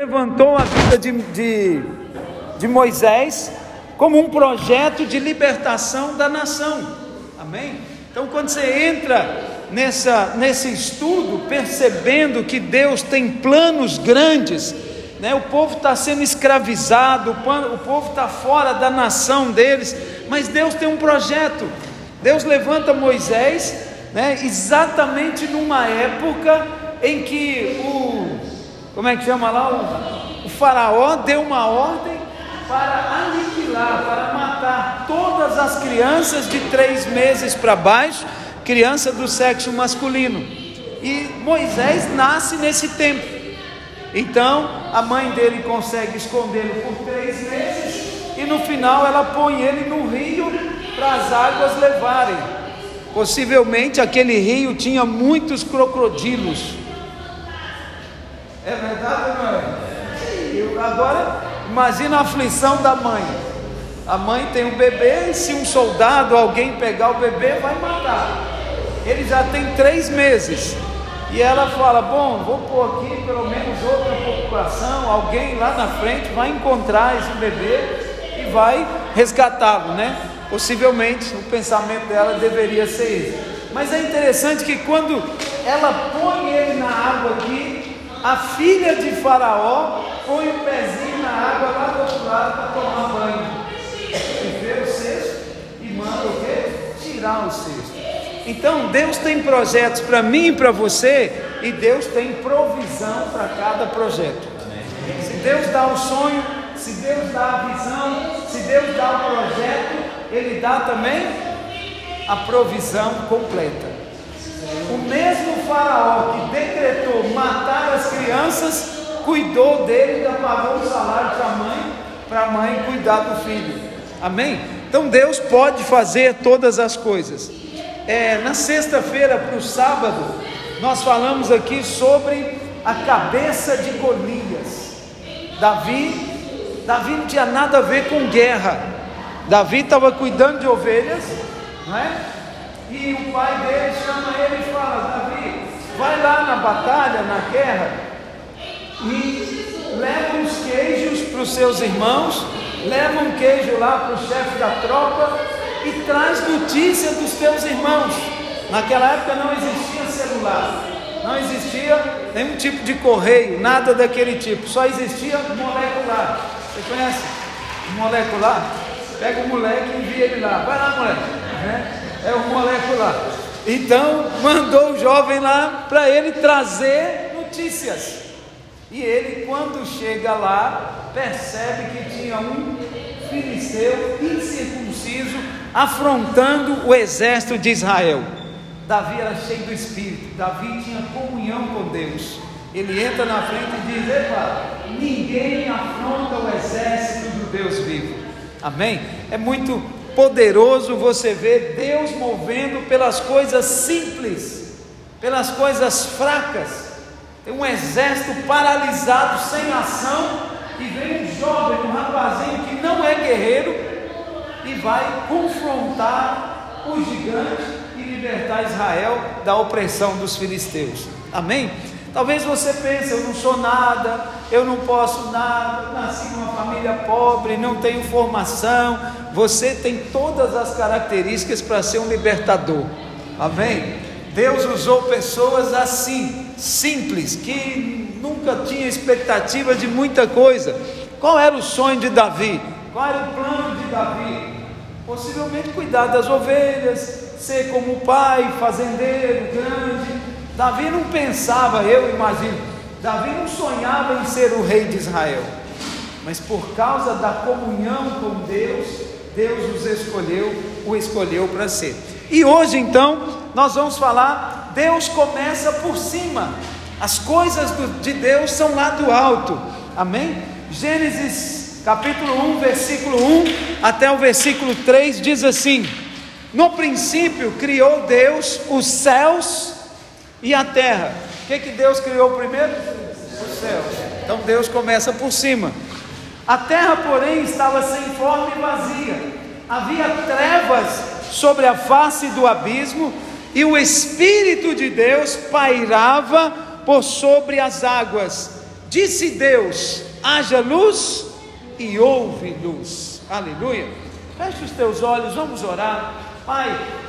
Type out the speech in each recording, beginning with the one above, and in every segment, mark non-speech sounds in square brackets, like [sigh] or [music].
levantou a vida de, de, de Moisés como um projeto de libertação da nação. Amém? Então, quando você entra nessa, nesse estudo, percebendo que Deus tem planos grandes, né? o povo está sendo escravizado, o povo está fora da nação deles, mas Deus tem um projeto. Deus levanta Moisés né? exatamente numa época em que o como é que chama lá? O, o faraó deu uma ordem para aniquilar, para matar todas as crianças de três meses para baixo, criança do sexo masculino. E Moisés nasce nesse tempo. Então a mãe dele consegue escondê-lo por três meses e no final ela põe ele no rio para as águas levarem. Possivelmente aquele rio tinha muitos crocodilos. É verdade, mãe? Agora, imagina a aflição da mãe. A mãe tem um bebê e se um soldado, alguém pegar o bebê, vai matar. Ele já tem três meses. E ela fala: Bom, vou pôr aqui pelo menos outra população. Alguém lá na frente vai encontrar esse bebê e vai resgatá-lo, né? Possivelmente o pensamento dela deveria ser esse. Mas é interessante que quando ela põe ele na água aqui, a filha de Faraó põe o pezinho na água lá do outro lado para tomar banho. E vê o cesto e manda o quê? Tirar o cesto. Então Deus tem projetos para mim e para você, e Deus tem provisão para cada projeto. Se Deus dá o sonho, se Deus dá a visão, se Deus dá o projeto, Ele dá também a provisão completa. O mesmo faraó que decretou matar as crianças, cuidou dele e pagou o salário para a mãe, para a mãe cuidar do filho. Amém? Então Deus pode fazer todas as coisas. É, na sexta-feira para o sábado, nós falamos aqui sobre a cabeça de Golias. Davi, Davi não tinha nada a ver com guerra. Davi estava cuidando de ovelhas, não é? E o pai dele chama ele e fala: Davi, vai lá na batalha, na guerra, e leva uns queijos para os seus irmãos, leva um queijo lá para o chefe da tropa e traz notícia dos teus irmãos. Naquela época não existia celular, não existia nenhum tipo de correio, nada daquele tipo, só existia molecular. Você conhece molecular? Pega o moleque e envia ele lá, vai lá, moleque. Né? É o molecular. Então mandou o jovem lá para ele trazer notícias. E ele, quando chega lá, percebe que tinha um filisteu incircunciso afrontando o exército de Israel. Davi era cheio do espírito, Davi tinha comunhão com Deus. Ele entra na frente e diz: Epa, ninguém afronta o exército do Deus vivo. Amém? É muito poderoso você ver Deus movendo pelas coisas simples, pelas coisas fracas. Tem um exército paralisado, sem ação, e vem um jovem, um rapazinho que não é guerreiro, e vai confrontar o gigante e libertar Israel da opressão dos filisteus. Amém? Talvez você pense, eu não sou nada, eu não posso nada, nasci numa família pobre, não tenho formação. Você tem todas as características para ser um libertador. Amém? Deus usou pessoas assim, simples, que nunca tinha expectativa de muita coisa. Qual era o sonho de Davi? Qual era o plano de Davi? Possivelmente cuidar das ovelhas, ser como o pai, fazendeiro, grande Davi não pensava, eu imagino, Davi não sonhava em ser o rei de Israel, mas por causa da comunhão com Deus, Deus os escolheu, o escolheu para ser. E hoje então, nós vamos falar, Deus começa por cima, as coisas do, de Deus são lá do alto, amém? Gênesis capítulo 1, versículo 1 até o versículo 3 diz assim: No princípio criou Deus os céus e a terra? O que, que Deus criou primeiro? Os céus. Então Deus começa por cima. A terra, porém, estava sem forma e vazia. Havia trevas sobre a face do abismo, e o Espírito de Deus pairava por sobre as águas. Disse Deus: haja luz e houve luz. Aleluia. Feche os teus olhos, vamos orar. Pai,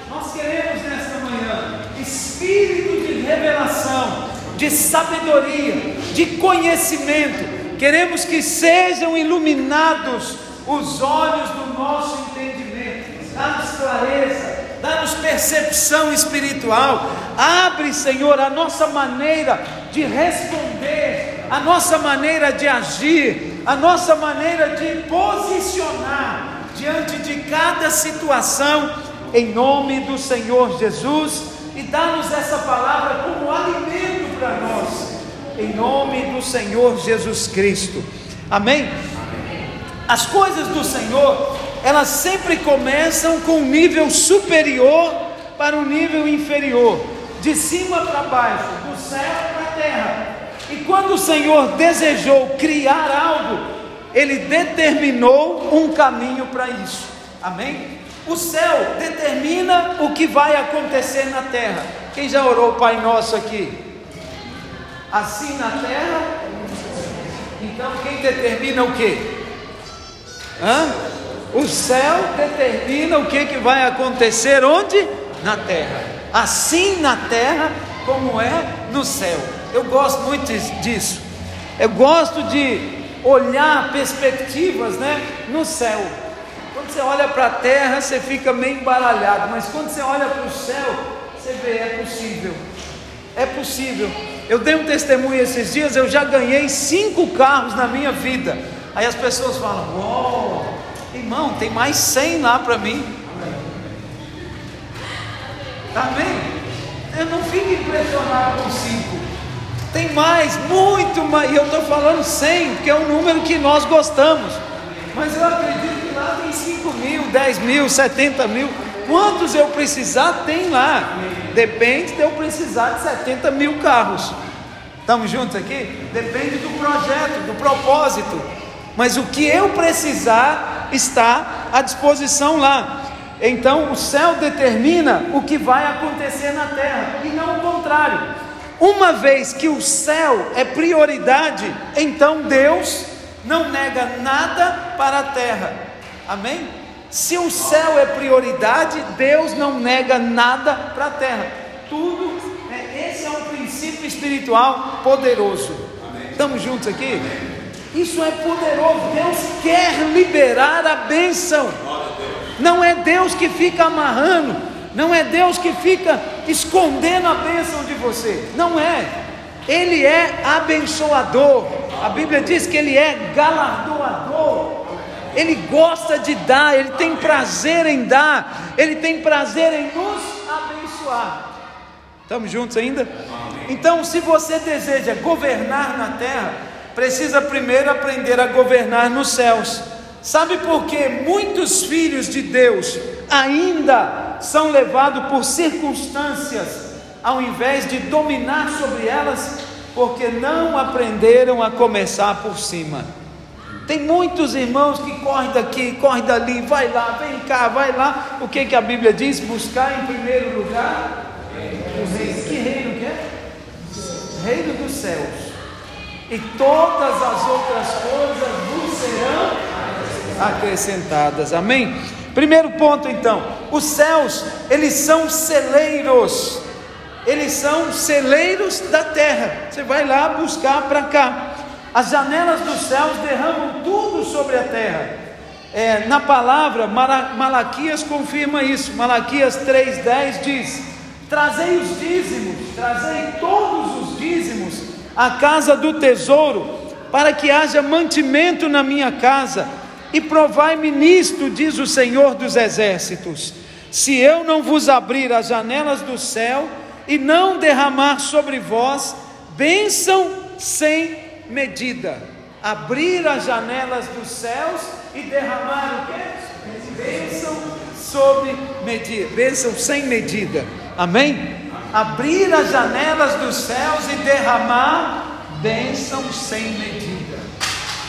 nós queremos nesta manhã espírito de revelação, de sabedoria, de conhecimento. Queremos que sejam iluminados os olhos do nosso entendimento. Dá-nos clareza, dá-nos percepção espiritual. Abre, Senhor, a nossa maneira de responder, a nossa maneira de agir, a nossa maneira de posicionar diante de cada situação em nome do Senhor Jesus e dá-nos essa palavra como alimento para nós, em nome do Senhor Jesus Cristo. Amém? As coisas do Senhor, elas sempre começam com um nível superior para um nível inferior, de cima para baixo, do céu para a terra. E quando o Senhor desejou criar algo, Ele determinou um caminho para isso. Amém? O céu determina o que vai acontecer na terra. Quem já orou o Pai Nosso aqui? Assim na terra. Então quem determina o que? O céu determina o que, que vai acontecer onde? Na terra. Assim na terra como é no céu. Eu gosto muito disso. Eu gosto de olhar perspectivas, né, no céu. Você olha para a terra, você fica meio embaralhado, mas quando você olha para o céu, você vê, é possível. É possível. Eu dei um testemunho esses dias, eu já ganhei cinco carros na minha vida. Aí as pessoas falam: Uou, irmão, tem mais cem lá para mim. Amém? Eu não fico impressionado com cinco. Tem mais, muito mais. E eu estou falando cem, porque é um número que nós gostamos. Mas eu acredito lá tem 5 mil, 10 mil, 70 mil. Quantos eu precisar, tem lá. Depende de eu precisar de 70 mil carros. Estamos juntos aqui? Depende do projeto, do propósito. Mas o que eu precisar está à disposição lá. Então o céu determina o que vai acontecer na terra e não o contrário. Uma vez que o céu é prioridade, então Deus não nega nada para a terra. Amém? Se o céu é prioridade, Deus não nega nada para a terra. Tudo, né? esse é um princípio espiritual poderoso. Amém. Estamos juntos aqui? Amém. Isso é poderoso. Deus quer liberar a bênção. Não é Deus que fica amarrando. Não é Deus que fica escondendo a bênção de você. Não é. Ele é abençoador. A Bíblia diz que ele é galardoador. Ele gosta de dar, ele tem prazer em dar, ele tem prazer em nos abençoar. Estamos juntos ainda? Então, se você deseja governar na terra, precisa primeiro aprender a governar nos céus. Sabe por que muitos filhos de Deus ainda são levados por circunstâncias, ao invés de dominar sobre elas? Porque não aprenderam a começar por cima. Tem muitos irmãos que correm daqui, correm dali, vai lá, vem cá, vai lá. O que, que a Bíblia diz? Buscar em primeiro lugar o reino. Que reino que é? Reino dos céus. E todas as outras coisas vos serão acrescentadas. Amém? Primeiro ponto então, os céus, eles são celeiros. Eles são celeiros da terra. Você vai lá buscar para cá. As janelas dos céus derramam tudo sobre a terra. É, na palavra, Malaquias confirma isso. Malaquias 3,10 diz: Trazei os dízimos, trazei todos os dízimos à casa do tesouro, para que haja mantimento na minha casa, e provai-me nisto, diz o Senhor dos Exércitos: se eu não vos abrir as janelas do céu e não derramar sobre vós bênção sem medida, abrir as janelas dos céus e derramar o quê? Bênção sob medida, bênção sem medida. Amém? Abrir as janelas dos céus e derramar bênção sem medida.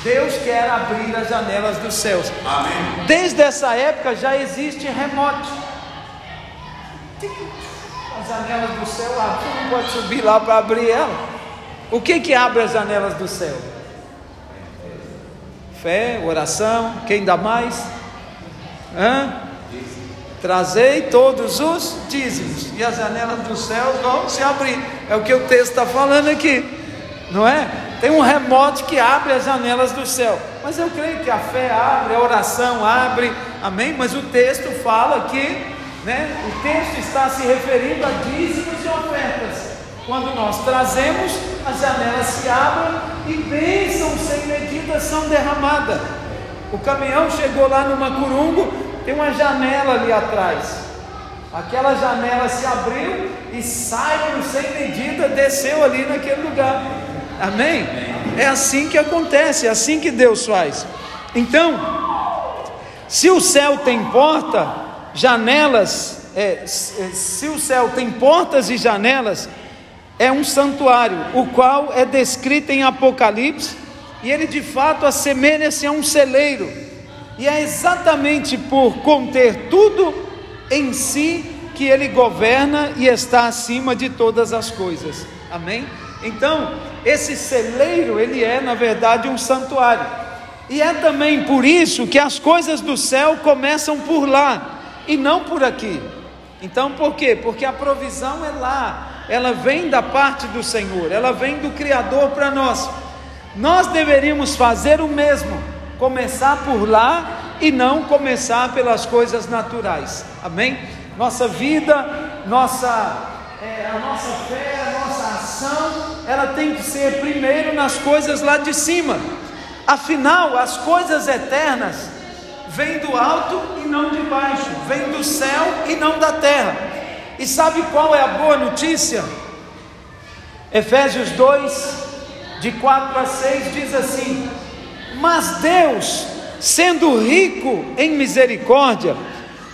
Deus quer abrir as janelas dos céus. Amém. Desde essa época já existe remote. As janelas do céu, você não pode subir lá para abrir ela. O que que abre as janelas do céu? Fé, oração, quem dá mais? Hã? Trazei todos os dízimos, e as janelas do céu vão se abrir. É o que o texto está falando aqui, não é? Tem um remote que abre as janelas do céu. Mas eu creio que a fé abre, a oração abre, amém? Mas o texto fala que, né? O texto está se referindo a dízimos e ofertas. Quando nós trazemos, as janelas se abrem e bênçãos sem medida são derramadas. O caminhão chegou lá no Macurungo, tem uma janela ali atrás. Aquela janela se abriu e saiu sem medida, desceu ali naquele lugar. Amém? É assim que acontece, é assim que Deus faz. Então, se o céu tem porta, janelas, é, se o céu tem portas e janelas, é um santuário, o qual é descrito em Apocalipse, e ele de fato assemelha-se a um celeiro, e é exatamente por conter tudo em si que ele governa e está acima de todas as coisas. Amém? Então, esse celeiro, ele é na verdade um santuário. E é também por isso que as coisas do céu começam por lá e não por aqui. Então, por quê? Porque a provisão é lá, ela vem da parte do Senhor, ela vem do Criador para nós. Nós deveríamos fazer o mesmo, começar por lá e não começar pelas coisas naturais. Amém? Nossa vida, nossa, é, a nossa fé, a nossa ação, ela tem que ser primeiro nas coisas lá de cima. Afinal, as coisas eternas vêm do alto e não de baixo, vêm do céu e não da terra. E sabe qual é a boa notícia? Efésios 2, de 4 a 6, diz assim: Mas Deus, sendo rico em misericórdia,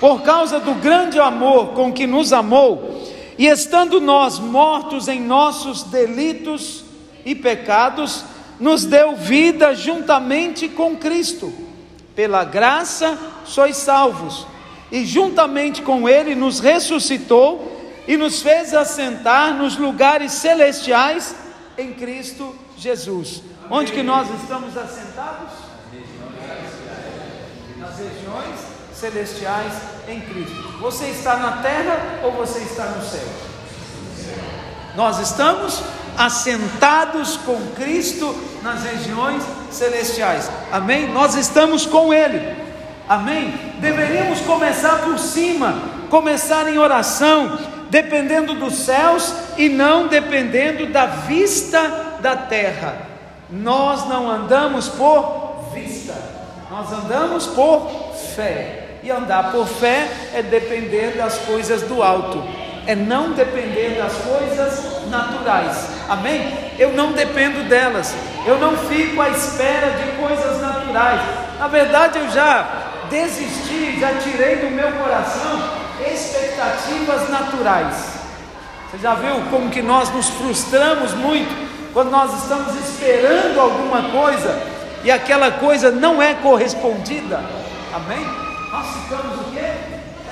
por causa do grande amor com que nos amou, e estando nós mortos em nossos delitos e pecados, nos deu vida juntamente com Cristo. Pela graça sois salvos e juntamente com Ele nos ressuscitou e nos fez assentar nos lugares celestiais em Cristo Jesus. Onde que nós estamos assentados? Nas regiões celestiais em Cristo. Você está na terra ou você está no céu? Nós estamos assentados com Cristo nas regiões celestiais. Amém? Nós estamos com Ele. Amém? Deveríamos começar por cima, começar em oração, dependendo dos céus e não dependendo da vista da terra. Nós não andamos por vista, nós andamos por fé. E andar por fé é depender das coisas do alto, é não depender das coisas naturais. Amém? Eu não dependo delas, eu não fico à espera de coisas naturais. Na verdade, eu já desisti, já tirei do meu coração expectativas naturais. Você já viu como que nós nos frustramos muito quando nós estamos esperando alguma coisa e aquela coisa não é correspondida? Amém? Nós ficamos o quê?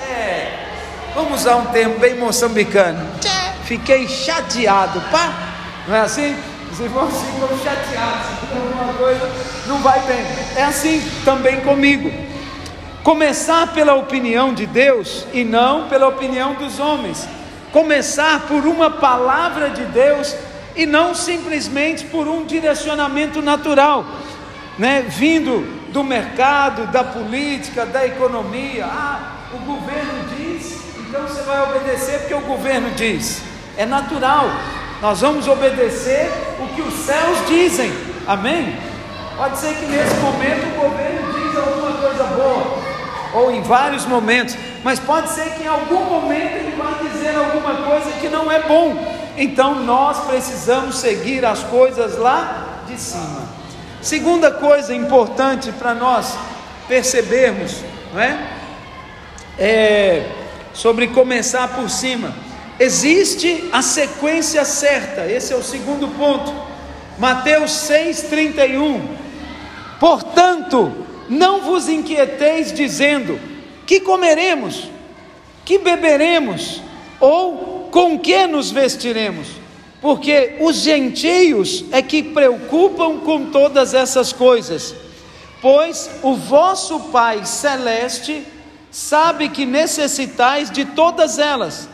É, vamos usar um termo bem moçambicano. Fiquei chateado, pá? Não é assim? Os irmãos ficam chateados, alguma coisa não vai bem. É assim também comigo. Começar pela opinião de Deus e não pela opinião dos homens. Começar por uma palavra de Deus e não simplesmente por um direcionamento natural, né? Vindo do mercado, da política, da economia. Ah, o governo diz, então você vai obedecer porque o governo diz. É natural. Nós vamos obedecer o que os céus dizem. Amém? Pode ser que nesse momento o governo diz alguma coisa boa, ou em vários momentos, mas pode ser que em algum momento ele vai dizer alguma coisa que não é bom. Então nós precisamos seguir as coisas lá de cima. Segunda coisa importante para nós percebermos, não é? é? Sobre começar por cima. Existe a sequência certa, esse é o segundo ponto. Mateus 6,31. Portanto, não vos inquieteis dizendo: que comeremos, que beberemos, ou com que nos vestiremos? porque os gentios é que preocupam com todas essas coisas, pois o vosso Pai celeste sabe que necessitais de todas elas.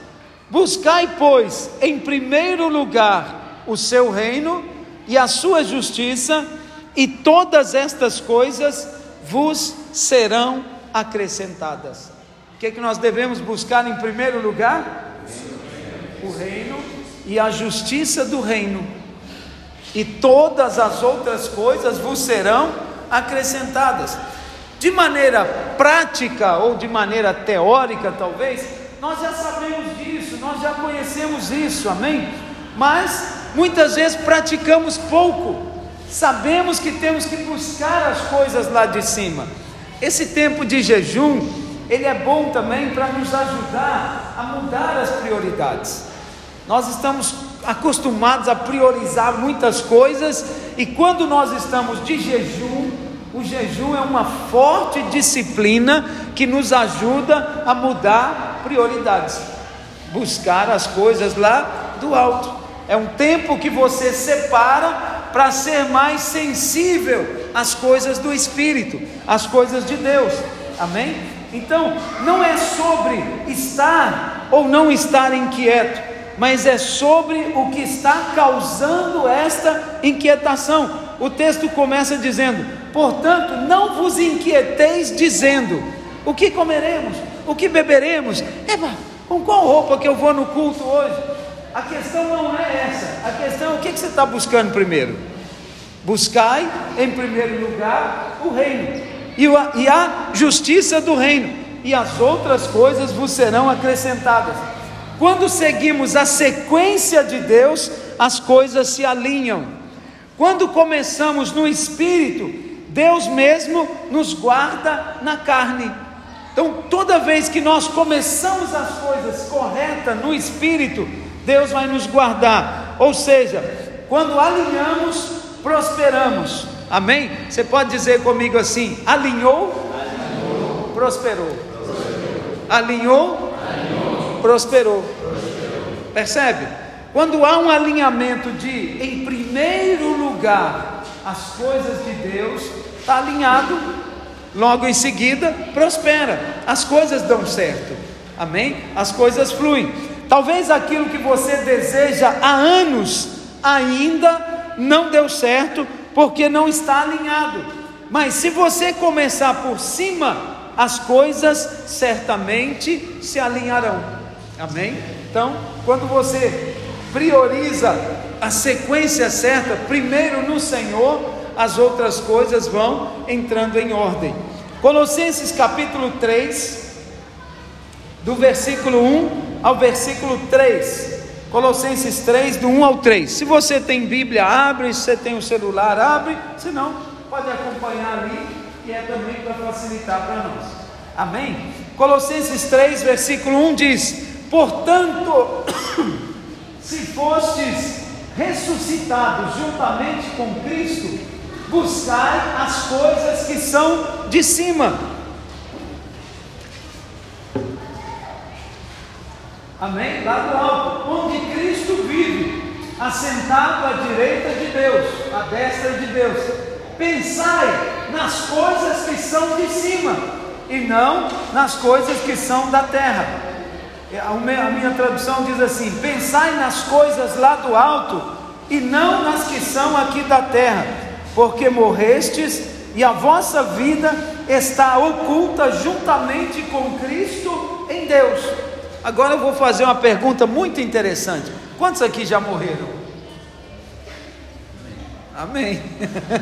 Buscai, pois, em primeiro lugar o seu reino e a sua justiça, e todas estas coisas vos serão acrescentadas. O que, é que nós devemos buscar em primeiro lugar? O reino e a justiça do reino, e todas as outras coisas vos serão acrescentadas. De maneira prática ou de maneira teórica, talvez, nós já sabemos disso, nós já conhecemos isso, amém? Mas muitas vezes praticamos pouco, sabemos que temos que buscar as coisas lá de cima. Esse tempo de jejum, ele é bom também para nos ajudar a mudar as prioridades. Nós estamos acostumados a priorizar muitas coisas e quando nós estamos de jejum, o jejum é uma forte disciplina que nos ajuda a mudar prioridades, buscar as coisas lá do alto. É um tempo que você separa para ser mais sensível às coisas do Espírito, às coisas de Deus. Amém? Então, não é sobre estar ou não estar inquieto mas é sobre o que está causando esta inquietação. O texto começa dizendo: Portanto, não vos inquieteis, dizendo: O que comeremos? O que beberemos? Eba, com qual roupa que eu vou no culto hoje? A questão não é essa. A questão é o que, você está buscando primeiro? Buscai, em primeiro lugar, o reino e a justiça do reino, e as outras coisas vos serão acrescentadas. Quando seguimos a sequência de Deus, as coisas se alinham. Quando começamos no espírito, Deus mesmo nos guarda na carne. Então, toda vez que nós começamos as coisas corretas no espírito, Deus vai nos guardar. Ou seja, quando alinhamos, prosperamos. Amém? Você pode dizer comigo assim: alinhou, alinhou. prosperou. prosperou. Alinhou, prosperou. Percebe? Quando há um alinhamento de, em primeiro lugar, as coisas de Deus, está alinhado, logo em seguida prospera, as coisas dão certo, amém? As coisas fluem. Talvez aquilo que você deseja há anos ainda não deu certo, porque não está alinhado. Mas se você começar por cima, as coisas certamente se alinharão. Amém? Então, quando você prioriza a sequência certa, primeiro no Senhor, as outras coisas vão entrando em ordem. Colossenses capítulo 3, do versículo 1 ao versículo 3. Colossenses 3, do 1 ao 3. Se você tem Bíblia, abre. Se você tem o um celular, abre. Se não, pode acompanhar ali, que é também para facilitar para nós. Amém? Colossenses 3, versículo 1 diz: Portanto, [coughs] se fostes ressuscitados juntamente com Cristo, buscai as coisas que são de cima. Amém? Lá do alto, onde Cristo vive, assentado à direita de Deus, à destra de Deus. Pensai nas coisas que são de cima, e não nas coisas que são da terra é, a minha tradução diz assim: pensai nas coisas lá do alto e não nas que são aqui da terra, porque morrestes e a vossa vida está oculta juntamente com Cristo em Deus. Agora eu vou fazer uma pergunta muito interessante: quantos aqui já morreram? Amém.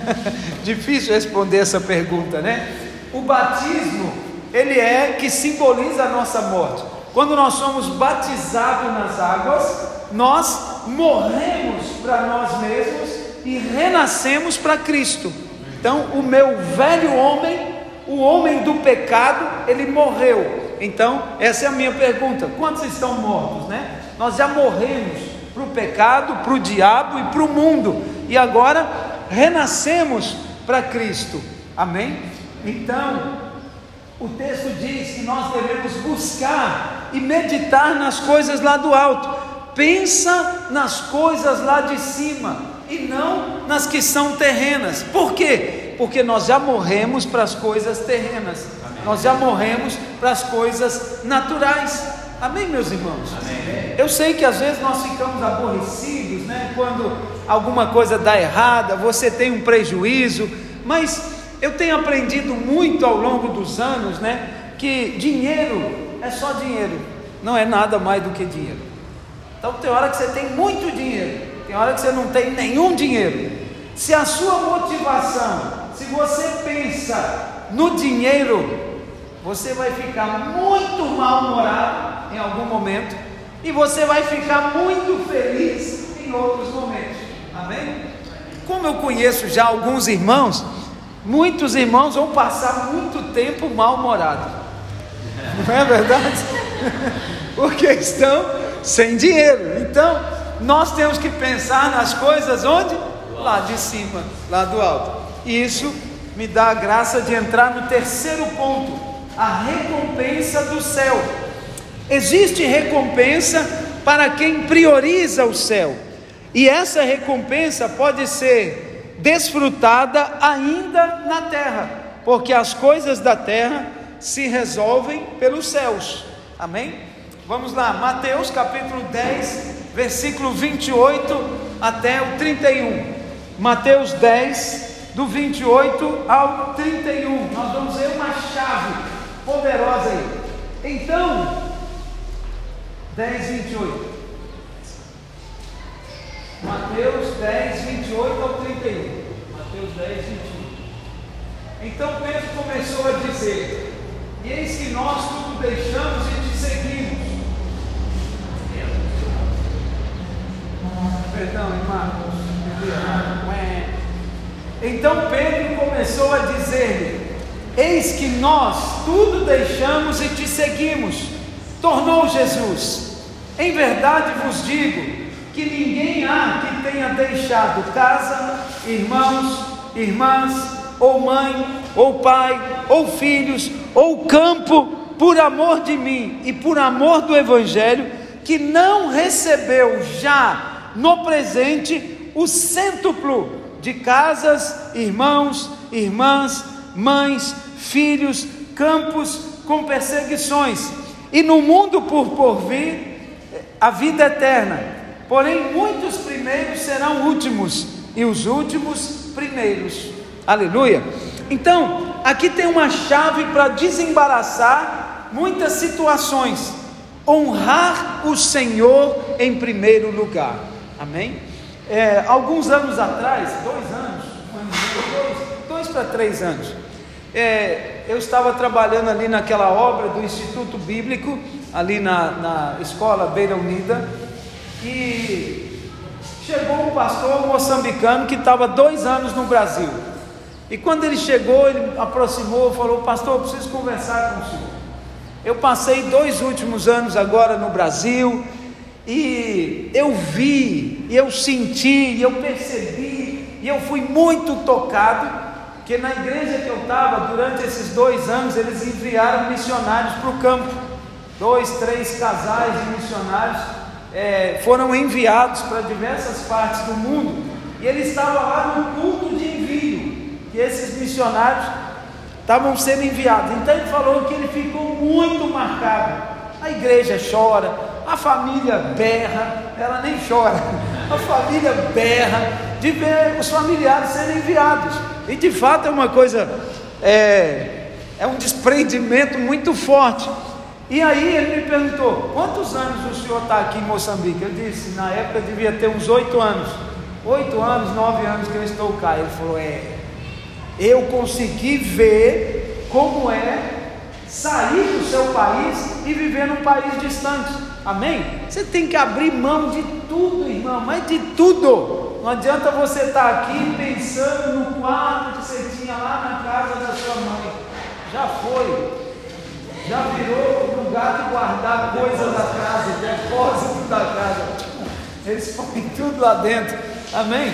[laughs] Difícil responder essa pergunta, né? O batismo, ele é que simboliza a nossa morte. Quando nós somos batizados nas águas, nós morremos para nós mesmos e renascemos para Cristo. Então, o meu velho homem, o homem do pecado, ele morreu. Então, essa é a minha pergunta: quantos estão mortos, né? Nós já morremos para o pecado, para o diabo e para o mundo, e agora renascemos para Cristo. Amém? Então, o texto diz que nós devemos buscar e meditar nas coisas lá do alto. pensa nas coisas lá de cima e não nas que são terrenas. Por quê? Porque nós já morremos para as coisas terrenas. Nós já morremos para as coisas naturais. Amém, meus irmãos? Amém. Eu sei que às vezes nós ficamos aborrecidos, né? Quando alguma coisa dá errada, você tem um prejuízo, mas eu tenho aprendido muito ao longo dos anos, né? Que dinheiro é só dinheiro, não é nada mais do que dinheiro. Então tem hora que você tem muito dinheiro, tem hora que você não tem nenhum dinheiro. Se a sua motivação, se você pensa no dinheiro, você vai ficar muito mal-humorado em algum momento e você vai ficar muito feliz em outros momentos. Amém? Como eu conheço já alguns irmãos, muitos irmãos vão passar muito tempo mal-humorados. Não é verdade? [laughs] Porque estão sem dinheiro. Então, nós temos que pensar nas coisas onde? Lá de cima, lá do alto. E isso me dá a graça de entrar no terceiro ponto a recompensa do céu. Existe recompensa para quem prioriza o céu, e essa recompensa pode ser desfrutada ainda na terra, porque as coisas da terra se resolvem pelos céus. Amém? Vamos lá, Mateus capítulo 10, versículo 28 até o 31. Mateus 10, do 28 ao 31. Nós vamos ver uma chave poderosa aí. Então, 10, 28. Mateus 10, 28 ao 31. Mateus 10, 21. Então Pedro começou a dizer: E eis que nós tudo deixamos e te seguimos. Perdão, Marcos. Então Pedro começou a dizer-lhe: Eis que nós tudo deixamos e te seguimos. Tornou Jesus. Em verdade vos digo que ninguém há que tenha deixado casa, irmãos, irmãs, ou mãe, ou pai, ou filhos, ou campo, por amor de mim e por amor do Evangelho, que não recebeu já no presente o cêntuplo de casas, irmãos, irmãs, mães, filhos, campos com perseguições, e no mundo por porvir a vida eterna. Porém, muitos primeiros serão últimos, e os últimos primeiros. Aleluia. Então, aqui tem uma chave para desembaraçar muitas situações. Honrar o Senhor em primeiro lugar. Amém? É, alguns anos atrás, dois anos, dois, dois para três anos, é, eu estava trabalhando ali naquela obra do Instituto Bíblico, ali na, na escola Beira Unida, e chegou um pastor moçambicano que estava dois anos no Brasil. E quando ele chegou, ele aproximou e falou: Pastor, eu preciso conversar com o senhor. Eu passei dois últimos anos agora no Brasil e eu vi, eu senti, eu percebi, e eu fui muito tocado que na igreja que eu estava, durante esses dois anos, eles enviaram missionários para o campo. Dois, três casais de missionários é, foram enviados para diversas partes do mundo. E ele estava lá no culto de envio, que esses missionários estavam sendo enviados. Então ele falou que ele ficou muito marcado. A igreja chora, a família berra, ela nem chora, a família berra de ver os familiares serem enviados. E de fato é uma coisa, é, é um desprendimento muito forte. E aí ele me perguntou: quantos anos o senhor está aqui em Moçambique? Eu disse: na época devia ter uns oito anos. Oito anos, nove anos que eu estou cá. Ele falou: é, eu consegui ver como é sair do seu país e viver num país distante. Amém? Você tem que abrir mão de tudo, irmão, mas de tudo. Não adianta você estar aqui pensando no quarto que você tinha lá na casa da sua mãe. Já foi. Já virou lugar de guardar coisas da casa, depósito da casa. Eles põem tudo lá dentro. Amém?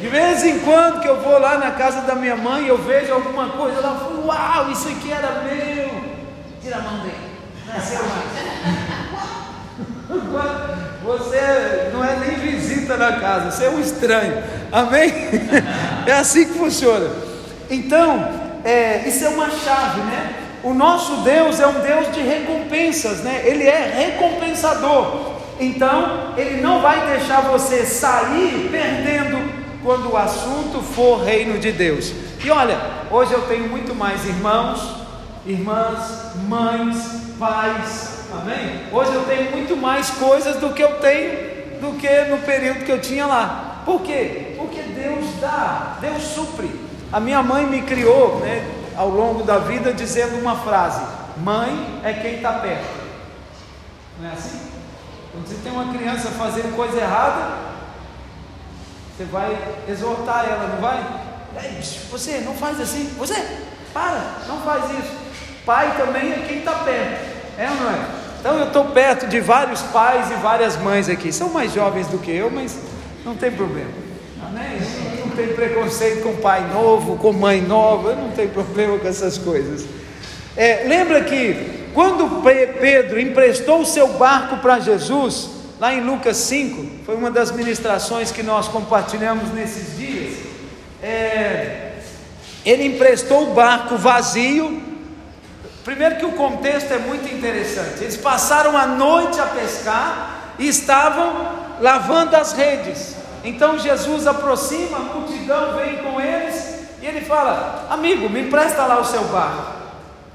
De vez em quando que eu vou lá na casa da minha mãe, eu vejo alguma coisa lá, uau, isso aqui era meu. Tira a mão dele. Não é seu mais. Você não é nem visita na casa, você é um estranho. Amém? É assim que funciona. Então, é, isso é uma chave, né? O nosso Deus é um Deus de recompensas, né? Ele é recompensador. Então, ele não vai deixar você sair perdendo quando o assunto for reino de Deus. E olha, hoje eu tenho muito mais irmãos, irmãs, mães, pais, amém? Hoje eu tenho muito mais coisas do que eu tenho do que no período que eu tinha lá. Por quê? Porque Deus dá, Deus supre. A minha mãe me criou, né, ao longo da vida, dizendo uma frase: Mãe é quem está perto. Não é assim? Quando você tem uma criança fazendo coisa errada, você vai exortar ela, não vai? Você não faz assim, você para, não faz isso. Pai também é quem está perto, é ou não é? Então eu estou perto de vários pais e várias mães aqui. São mais jovens do que eu, mas não tem problema. Amém? Não tenho preconceito com pai novo, com mãe nova, não tenho problema com essas coisas. É, lembra que quando Pedro emprestou o seu barco para Jesus, lá em Lucas 5, foi uma das ministrações que nós compartilhamos nesses dias. É, ele emprestou o barco vazio. Primeiro, que o contexto é muito interessante. Eles passaram a noite a pescar e estavam lavando as redes. Então Jesus aproxima, a multidão vem com eles e ele fala: Amigo, me empresta lá o seu barco.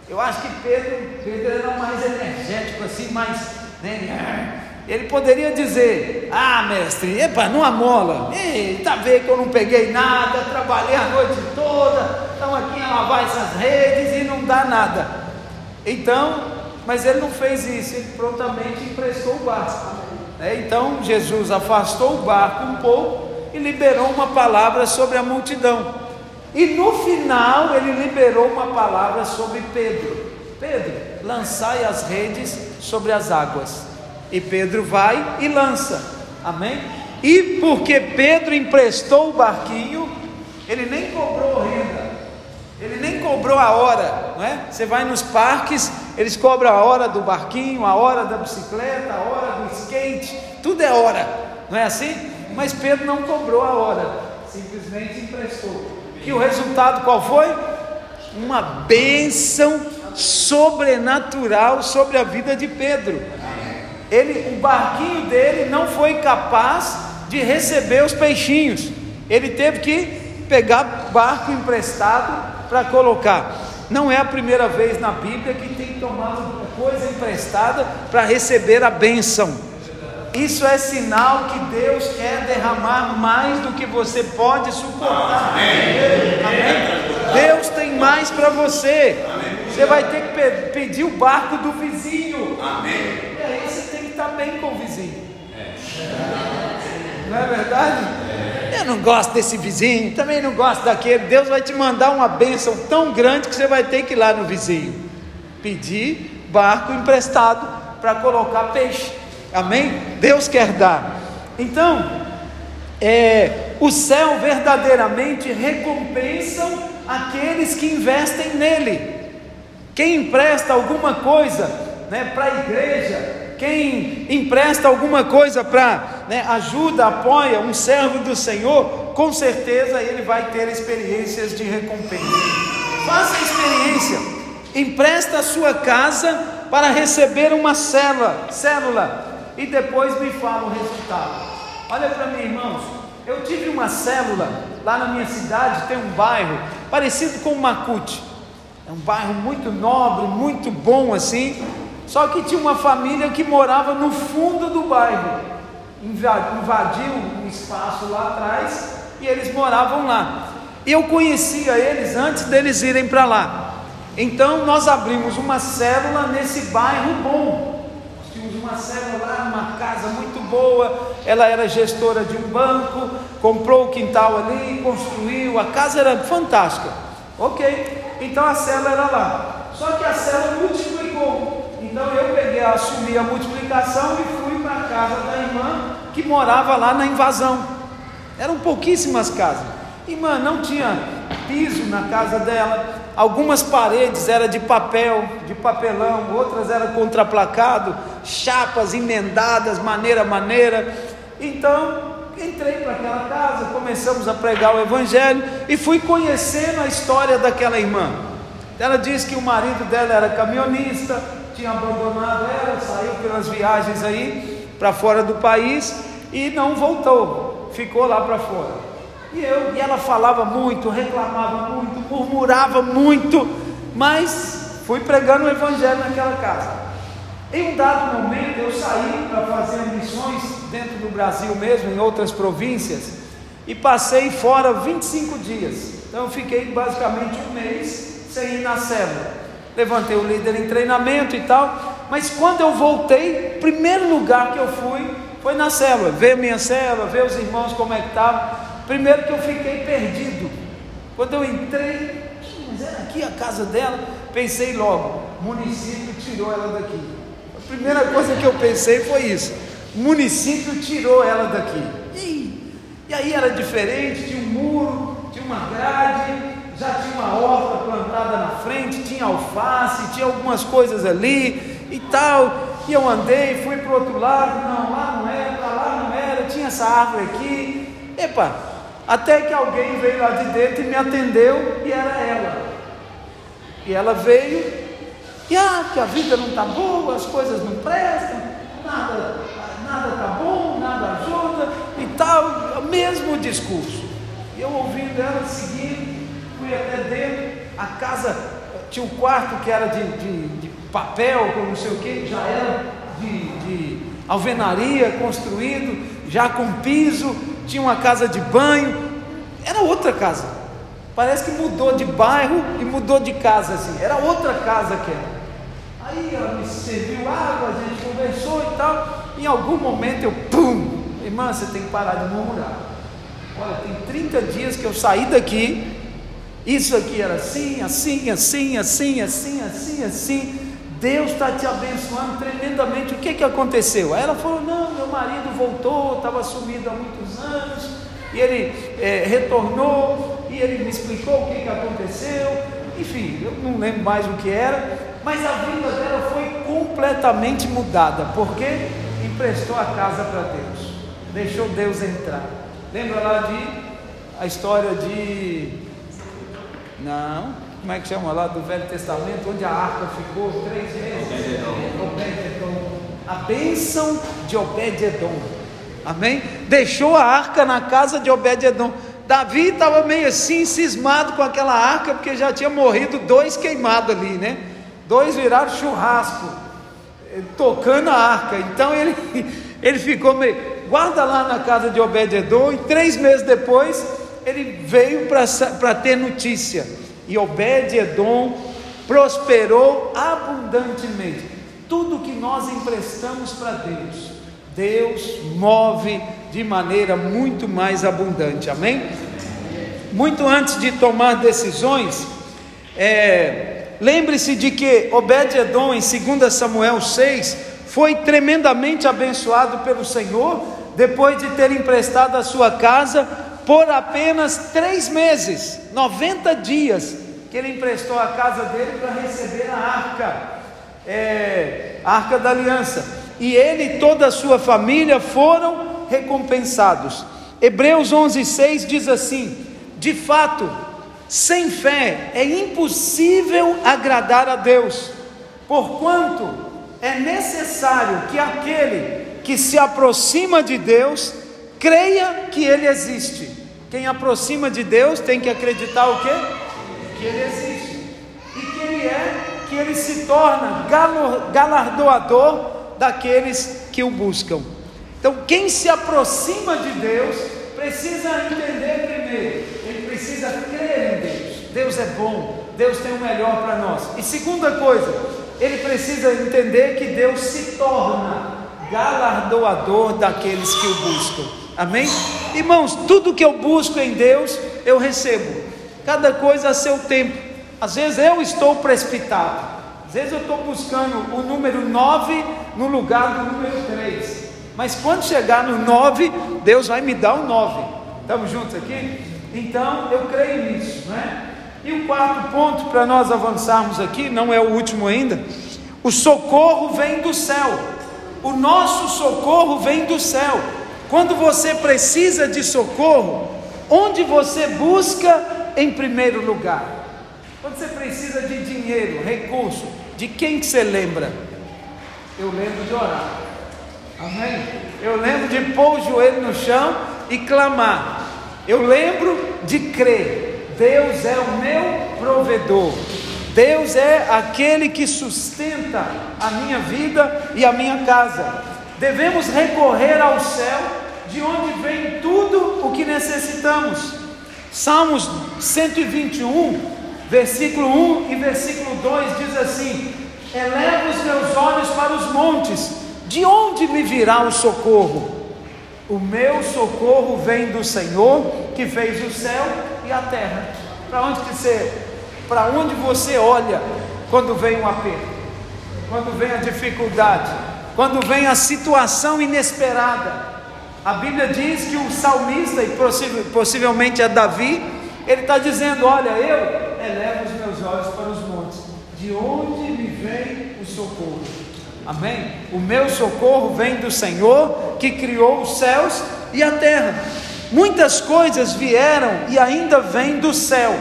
Eu acho que Pedro, Pedro era mais energético assim, mais. Né, ele poderia dizer: Ah, mestre, epa, não amola. Está vendo que eu não peguei nada, trabalhei a noite toda, estão aqui a lavar essas redes e não dá nada. Então, mas ele não fez isso, ele prontamente emprestou o barco. É, então Jesus afastou o barco um pouco e liberou uma palavra sobre a multidão. E no final ele liberou uma palavra sobre Pedro: Pedro, lançai as redes sobre as águas. E Pedro vai e lança. Amém? E porque Pedro emprestou o barquinho, ele nem cobrou renda, ele nem cobrou a hora, é? Você vai nos parques, eles cobram a hora do barquinho, a hora da bicicleta, a hora do skate, tudo é hora, não é assim? Mas Pedro não cobrou a hora, simplesmente emprestou. E o resultado qual foi? Uma bênção sobrenatural sobre a vida de Pedro ele, o barquinho dele não foi capaz de receber os peixinhos. Ele teve que pegar barco emprestado para colocar. Não é a primeira vez na Bíblia que tem tomado coisa emprestada para receber a bênção. Isso é sinal que Deus quer derramar mais do que você pode suportar. Amém. Deus tem mais para você. Você vai ter que pedir o barco do vizinho. Amém está bem com o vizinho. Não é verdade? Eu não gosto desse vizinho, também não gosto daquele. Deus vai te mandar uma bênção tão grande que você vai ter que ir lá no vizinho pedir barco emprestado para colocar peixe. Amém? Deus quer dar. Então, é, o céu verdadeiramente recompensam aqueles que investem nele. Quem empresta alguma coisa né, para a igreja, quem empresta alguma coisa para né, ajuda, apoia um servo do Senhor, com certeza ele vai ter experiências de recompensa. Faça a experiência, empresta a sua casa para receber uma célula, célula e depois me fala o resultado. Olha para mim, irmãos, eu tive uma célula lá na minha cidade, tem um bairro parecido com Macute. É um bairro muito nobre, muito bom assim. Só que tinha uma família que morava no fundo do bairro, invadiu um espaço lá atrás e eles moravam lá. Eu conhecia eles antes deles irem para lá. Então nós abrimos uma célula nesse bairro bom. Nós tínhamos uma célula lá, uma casa muito boa. Ela era gestora de um banco, comprou o quintal ali, construiu. A casa era fantástica. Ok, então a célula era lá. Só que a célula multiplicou. Então eu peguei, assumi a multiplicação e fui casa da irmã que morava lá na invasão. Eram pouquíssimas casas. Irmã, não tinha piso na casa dela. Algumas paredes eram de papel, de papelão, outras eram contraplacado, chapas emendadas, maneira maneira. Então, entrei para aquela casa, começamos a pregar o Evangelho e fui conhecendo a história daquela irmã. Ela disse que o marido dela era caminhonista, tinha abandonado ela, saiu pelas viagens aí para fora do país e não voltou, ficou lá para fora. E, eu, e ela falava muito, reclamava muito, murmurava muito, mas fui pregando o Evangelho naquela casa. Em um dado momento eu saí para fazer missões dentro do Brasil mesmo, em outras províncias, e passei fora 25 dias. Então eu fiquei basicamente um mês sem ir na célula. Levantei o líder em treinamento e tal, mas quando eu voltei, primeiro lugar que eu fui foi na célula, ver minha célula, ver os irmãos como é que estavam. Primeiro que eu fiquei perdido. Quando eu entrei, mas era aqui a casa dela, pensei logo, município tirou ela daqui primeira coisa que eu pensei foi isso: município tirou ela daqui. E, e aí era diferente, tinha um muro, tinha uma grade, já tinha uma horta plantada na frente, tinha alface, tinha algumas coisas ali e tal. E eu andei, fui para o outro lado, não, lá não era, para lá não era, tinha essa árvore aqui. Epa, até que alguém veio lá de dentro e me atendeu e era ela. E ela veio e ah, que a vida não está boa, as coisas não prestam, nada nada está bom, nada ajuda e tal, o mesmo discurso. E eu ouvindo ela seguindo, fui até dentro, a casa tinha um quarto que era de, de, de papel, com não sei o que, já era de, de alvenaria construído, já com piso, tinha uma casa de banho, era outra casa. Parece que mudou de bairro e mudou de casa assim. Era outra casa que era. Aí ela me serviu água, a gente conversou e tal. Em algum momento eu, pum, irmã, você tem que parar de murmurar. Olha, tem 30 dias que eu saí daqui. Isso aqui era assim, assim, assim, assim, assim, assim, assim. Deus está te abençoando tremendamente. O que, que aconteceu? Aí ela falou: Não, meu marido voltou, estava sumido há muitos anos, e ele é, retornou, e ele me explicou o que, que aconteceu. Enfim, eu não lembro mais o que era, mas a vida dela foi completamente mudada, porque emprestou a casa para Deus, deixou Deus entrar. Lembra lá de a história de não, como é que chama lá do Velho Testamento, onde a arca ficou três meses? Obed-edom. A bênção de Obed-edom. Amém? Deixou a arca na casa de Obed-edom. Davi estava meio assim, cismado com aquela arca, porque já tinha morrido dois queimados ali, né? Dois viraram churrasco, eh, tocando a arca. Então ele, [laughs] ele ficou meio. Guarda lá na casa de Obed-Edom, e três meses depois ele veio para ter notícia. E Obed-Edom prosperou abundantemente. Tudo que nós emprestamos para Deus, Deus move de maneira muito mais abundante. Amém? Muito antes de tomar decisões, é, Lembre-se de que Obed-Edom, em 2 Samuel 6, foi tremendamente abençoado pelo Senhor, depois de ter emprestado a sua casa por apenas três meses, 90 dias, que ele emprestou a casa dele para receber a arca, é, a arca da aliança. E ele e toda a sua família foram recompensados. Hebreus 11,6 diz assim: De fato, sem fé é impossível agradar a Deus, porquanto é necessário que aquele que se aproxima de Deus creia que Ele existe. Quem aproxima de Deus tem que acreditar o quê? Que Ele existe e que Ele é, que Ele se torna galardoador daqueles que o buscam. Então, quem se aproxima de Deus precisa entender primeiro, ele precisa crer em Deus. Deus é bom, Deus tem o melhor para nós. E segunda coisa, ele precisa entender que Deus se torna galardoador daqueles que o buscam. Amém? Irmãos, tudo que eu busco em Deus, eu recebo. Cada coisa a seu tempo. Às vezes eu estou precipitado. Às vezes eu estou buscando o número 9 no lugar do número 3. Mas quando chegar no 9, Deus vai me dar o 9. Estamos juntos aqui? Então eu creio nisso, né? E o quarto ponto para nós avançarmos aqui, não é o último ainda, o socorro vem do céu. o nosso socorro vem do céu. Quando você precisa de socorro, onde você busca em primeiro lugar? Quando você precisa de dinheiro, recurso, de quem que você lembra? Eu lembro de orar. Amém? Eu lembro de pôr o joelho no chão e clamar. Eu lembro de crer. Deus é o meu provedor. Deus é aquele que sustenta a minha vida e a minha casa. Devemos recorrer ao céu, de onde vem tudo o que necessitamos. Salmos 121, versículo 1 e versículo 2 diz assim: Eleva os meus olhos para os montes, de onde me virá o socorro? O meu socorro vem do Senhor que fez o céu e a terra. Para onde que você para onde você olha quando vem um aperto, quando vem a dificuldade, quando vem a situação inesperada? A Bíblia diz que o salmista, e possivelmente é Davi, ele está dizendo: Olha, eu elevo os meus olhos para os montes, de onde me vem o socorro? Amém? O meu socorro vem do Senhor que criou os céus e a terra. Muitas coisas vieram e ainda vêm do céu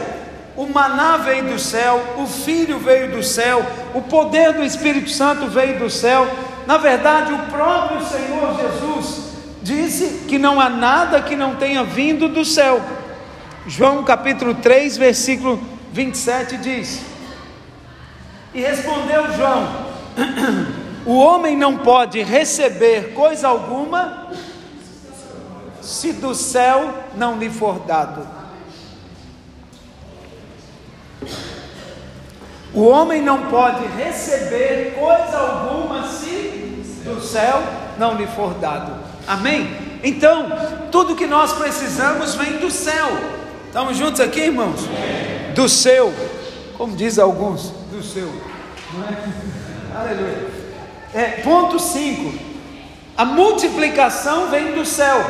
o maná veio do céu, o Filho veio do céu, o poder do Espírito Santo veio do céu. Na verdade, o próprio Senhor Jesus disse que não há nada que não tenha vindo do céu. João capítulo 3, versículo 27 diz: E respondeu João: [clears throat] O homem não pode receber coisa alguma se do céu não lhe for dado. O homem não pode receber coisa alguma se do céu não lhe for dado. Amém? Então, tudo que nós precisamos vem do céu. Estamos juntos aqui, irmãos? Do seu, como diz alguns, do seu. É? [laughs] Aleluia. É, ponto 5. A multiplicação vem do céu.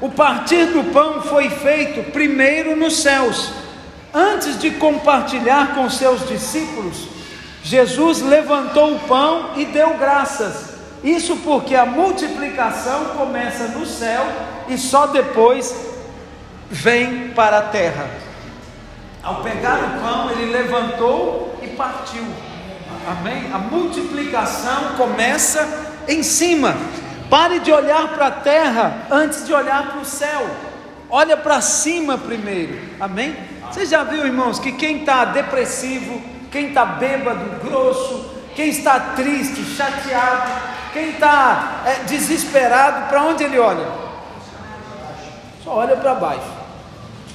O partir do pão foi feito primeiro nos céus. Antes de compartilhar com seus discípulos, Jesus levantou o pão e deu graças. Isso porque a multiplicação começa no céu e só depois vem para a terra. Ao pegar o pão, ele levantou e partiu. Amém? A multiplicação começa em cima. Pare de olhar para a terra antes de olhar para o céu. Olha para cima primeiro. Amém? Você já viu, irmãos, que quem está depressivo, quem está bêbado, grosso, quem está triste, chateado, quem está é, desesperado, para onde ele olha? Só olha para baixo.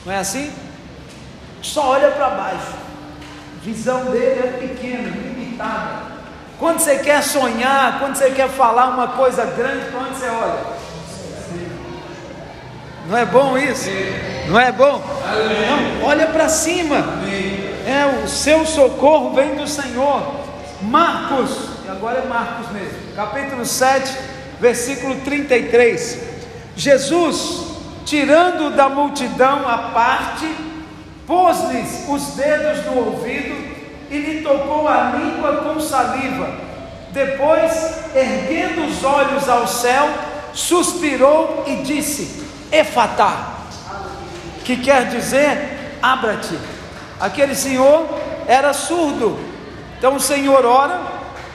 Não é assim? Só olha para baixo. A visão dele é pequena, limitada. Quando você quer sonhar, quando você quer falar uma coisa grande, para onde você olha? Não é bom isso? Não é bom? Não, olha para cima. É, o seu socorro vem do Senhor. Marcos, e agora é Marcos mesmo, capítulo 7, versículo 33. Jesus, tirando da multidão a parte, pôs-lhes os dedos no ouvido e lhe tocou a língua com saliva. Depois, erguendo os olhos ao céu, suspirou e disse: Efatá, que quer dizer abra-te. Aquele senhor era surdo, então o senhor ora,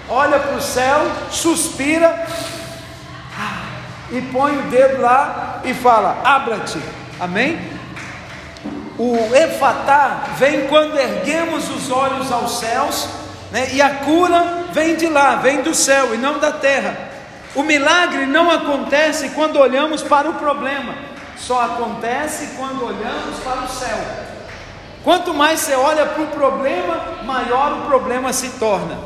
olha para o céu, suspira e põe o dedo lá e fala: abra-te. Amém? O efatá vem quando erguemos os olhos aos céus, né? e a cura vem de lá, vem do céu e não da terra. O milagre não acontece quando olhamos para o problema, só acontece quando olhamos para o céu. Quanto mais você olha para o problema, maior o problema se torna.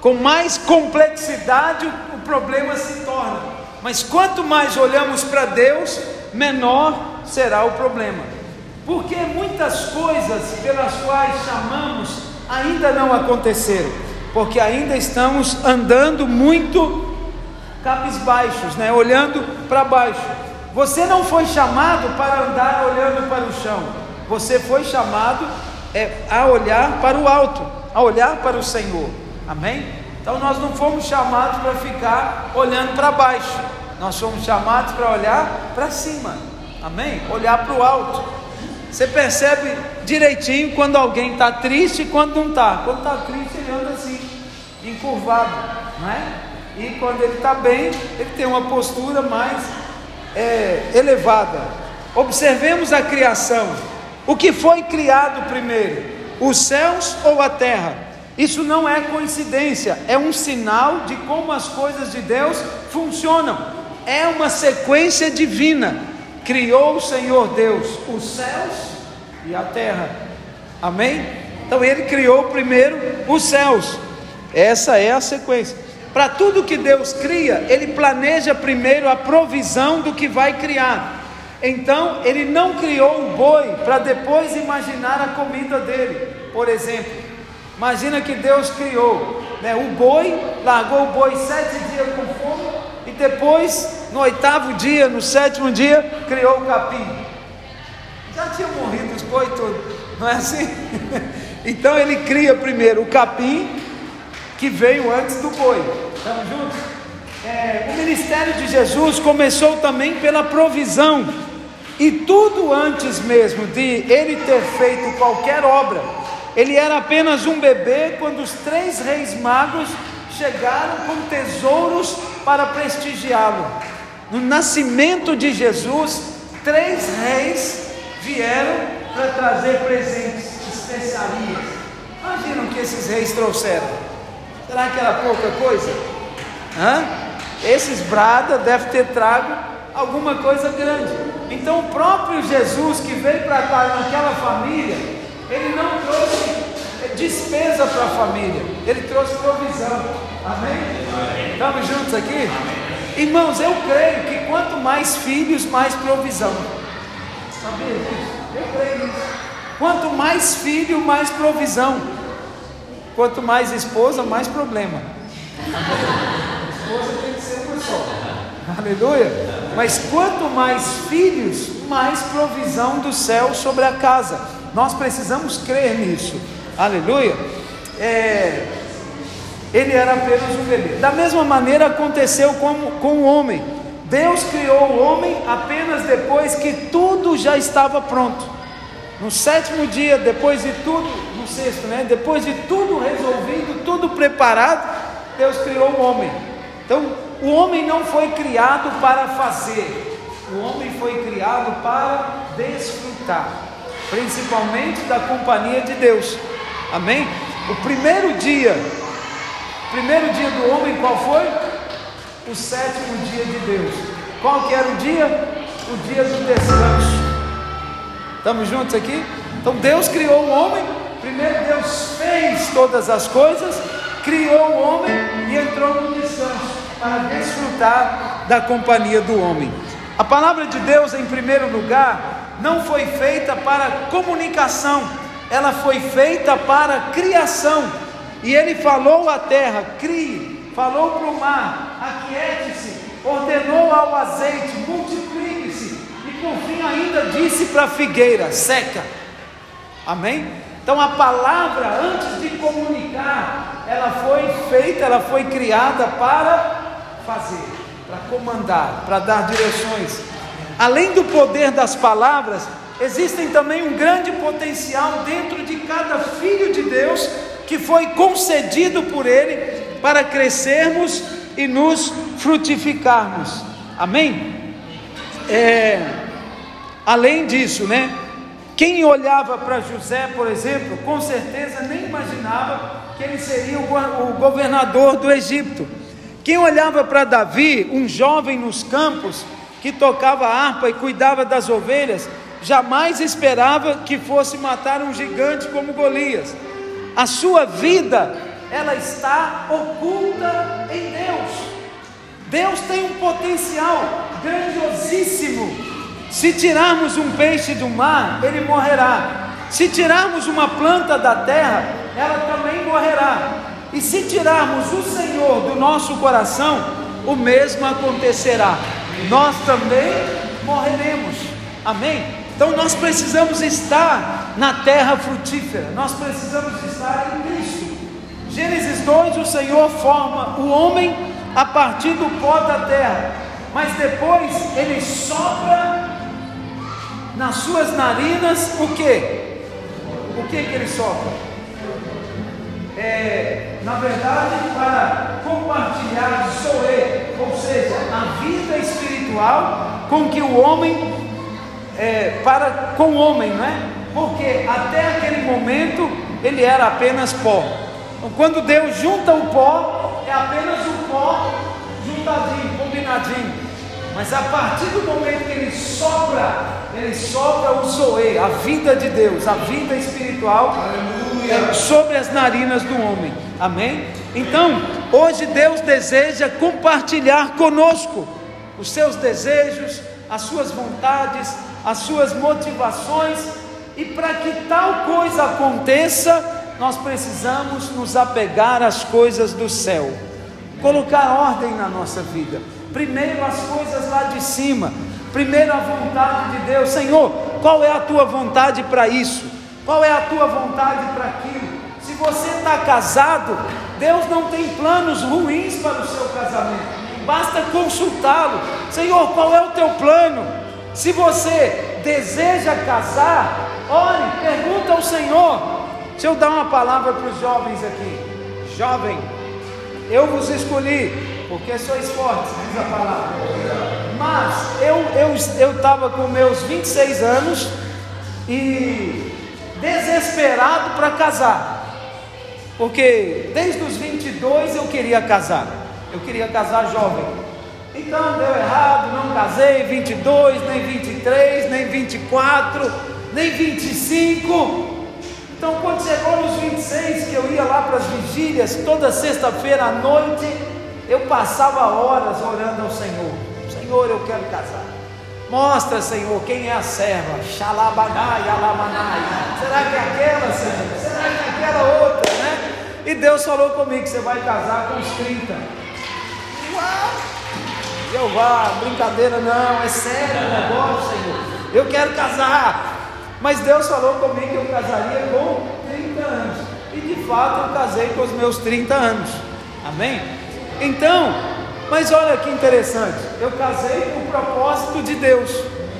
Com mais complexidade, o problema se torna. Mas quanto mais olhamos para Deus, menor será o problema. Porque muitas coisas pelas quais chamamos ainda não aconteceram, porque ainda estamos andando muito cabisbaixos, né? olhando para baixo. Você não foi chamado para andar olhando para o chão, você foi chamado é, a olhar para o alto, a olhar para o Senhor. Amém? Então nós não fomos chamados para ficar olhando para baixo, nós fomos chamados para olhar para cima, amém? Olhar para o alto. Você percebe direitinho quando alguém está triste e quando não está. Quando está triste, ele anda assim, encurvado, não é? E quando ele está bem, ele tem uma postura mais é, elevada. Observemos a criação. O que foi criado primeiro? Os céus ou a terra? Isso não é coincidência, é um sinal de como as coisas de Deus funcionam. É uma sequência divina. Criou o Senhor Deus os céus e a terra. Amém? Então ele criou primeiro os céus. Essa é a sequência. Para tudo que Deus cria, Ele planeja primeiro a provisão do que vai criar. Então, Ele não criou o boi para depois imaginar a comida dele. Por exemplo, imagina que Deus criou né, o boi, largou o boi sete dias com fome, e depois, no oitavo dia, no sétimo dia, criou o capim. Já tinha morrido os boi todos, não é assim? [laughs] então, Ele cria primeiro o capim que veio antes do boi. Estamos juntos? É, o ministério de Jesus começou também pela provisão, e tudo antes mesmo de ele ter feito qualquer obra, ele era apenas um bebê quando os três reis magos chegaram com tesouros para prestigiá-lo. No nascimento de Jesus, três reis vieram para trazer presentes, especiarias. Imagina o que esses reis trouxeram. Será que era pouca coisa? Hã? Esses brada deve ter trago alguma coisa grande. Então o próprio Jesus que veio para estar naquela família, ele não trouxe despesa para a família, ele trouxe provisão. Amém? Estamos juntos aqui? Irmãos, eu creio que quanto mais filhos, mais provisão. Sabia disso? Eu creio nisso. Quanto mais filho, mais provisão. Quanto mais esposa, mais problema. [laughs] esposa tem que ser uma só. Aleluia. Mas quanto mais filhos, mais provisão do céu sobre a casa. Nós precisamos crer nisso. Aleluia. É, ele era apenas um bebê. Da mesma maneira aconteceu com, com o homem. Deus criou o homem apenas depois que tudo já estava pronto. No sétimo dia, depois de tudo sexto, né? Depois de tudo resolvido, tudo preparado, Deus criou o homem. Então, o homem não foi criado para fazer, o homem foi criado para desfrutar, principalmente da companhia de Deus. Amém? O primeiro dia, primeiro dia do homem qual foi? O sétimo dia de Deus. Qual que era o dia? O dia do descanso. Estamos juntos aqui? Então Deus criou o homem Primeiro Deus fez todas as coisas, criou o homem e entrou no descanso para desfrutar da companhia do homem. A palavra de Deus, em primeiro lugar, não foi feita para comunicação, ela foi feita para criação. E ele falou à terra: crie, falou para o mar: aquiete-se, ordenou ao azeite: multiplique-se, e por fim ainda disse para a figueira: seca. Amém? Então a palavra, antes de comunicar, ela foi feita, ela foi criada para fazer, para comandar, para dar direções. Além do poder das palavras, existem também um grande potencial dentro de cada filho de Deus que foi concedido por Ele para crescermos e nos frutificarmos. Amém? É, além disso, né? Quem olhava para José, por exemplo, com certeza nem imaginava que ele seria o governador do Egito. Quem olhava para Davi, um jovem nos campos, que tocava harpa e cuidava das ovelhas, jamais esperava que fosse matar um gigante como Golias. A sua vida, ela está oculta em Deus. Deus tem um potencial grandiosíssimo se tirarmos um peixe do mar, ele morrerá. Se tirarmos uma planta da terra, ela também morrerá. E se tirarmos o Senhor do nosso coração, o mesmo acontecerá. Nós também morreremos. Amém? Então nós precisamos estar na terra frutífera, nós precisamos estar em Cristo. Gênesis 22, o Senhor forma o homem a partir do pó da terra, mas depois ele sopra nas suas narinas o que? O que que ele sopra? É, na verdade, para compartilhar Zoe, ou seja, a vida espiritual com que o homem é, para com o homem, não é? Porque até aquele momento ele era apenas pó. Então, quando Deus junta o pó, é apenas o pó juntadinho, combinadinho. Mas a partir do momento que ele sopra, ele sopra o Zoe, a vida de Deus, a vida espiritual é, sobre as narinas do homem. Amém? Então, hoje Deus deseja compartilhar conosco os seus desejos, as suas vontades, as suas motivações, e para que tal coisa aconteça, nós precisamos nos apegar às coisas do céu, colocar ordem na nossa vida. Primeiro as coisas lá de cima, primeiro a vontade de Deus. Senhor, qual é a tua vontade para isso? Qual é a tua vontade para aquilo? Se você está casado, Deus não tem planos ruins para o seu casamento. Basta consultá-lo. Senhor, qual é o teu plano? Se você deseja casar, ore, pergunta ao Senhor: Deixa eu dar uma palavra para os jovens aqui. Jovem, eu vos escolhi, porque sois fortes, diz a palavra. Mas eu estava eu, eu com meus 26 anos e desesperado para casar. Porque desde os 22 eu queria casar. Eu queria casar jovem. Então deu errado, não casei 22, nem 23, nem 24, nem 25. Então, quando chegou nos 26, que eu ia lá para as vigílias, toda sexta-feira à noite, eu passava horas orando ao Senhor: Senhor, eu quero casar. Mostra, Senhor, quem é a serva. Xalabanai, alamanai. Será que é aquela, Senhor? Será que é aquela outra, né? E Deus falou comigo que você vai casar com os 30. Uau! Eu vá, brincadeira não, é sério o negócio, Senhor. Eu quero casar. Mas Deus falou comigo que eu casaria com 30 anos. E de fato eu casei com os meus 30 anos. Amém? Então, mas olha que interessante. Eu casei com o propósito de Deus.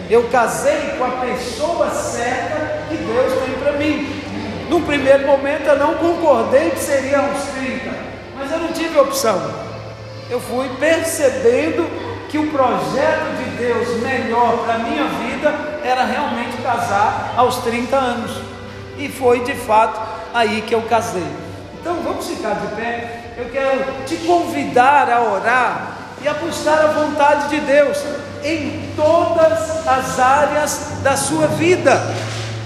Eu casei com a pessoa certa que Deus tem para mim. Num primeiro momento eu não concordei que seria uns 30, mas eu não tive opção. Eu fui percebendo que o projeto de Deus melhor para a minha vida era realmente casar aos 30 anos. E foi de fato aí que eu casei. Então vamos ficar de pé. Eu quero te convidar a orar e a buscar a vontade de Deus em todas as áreas da sua vida.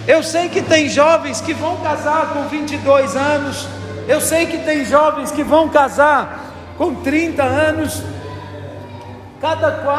Eu sei que tem jovens que vão casar com 22 anos, eu sei que tem jovens que vão casar com 30 anos, cada qual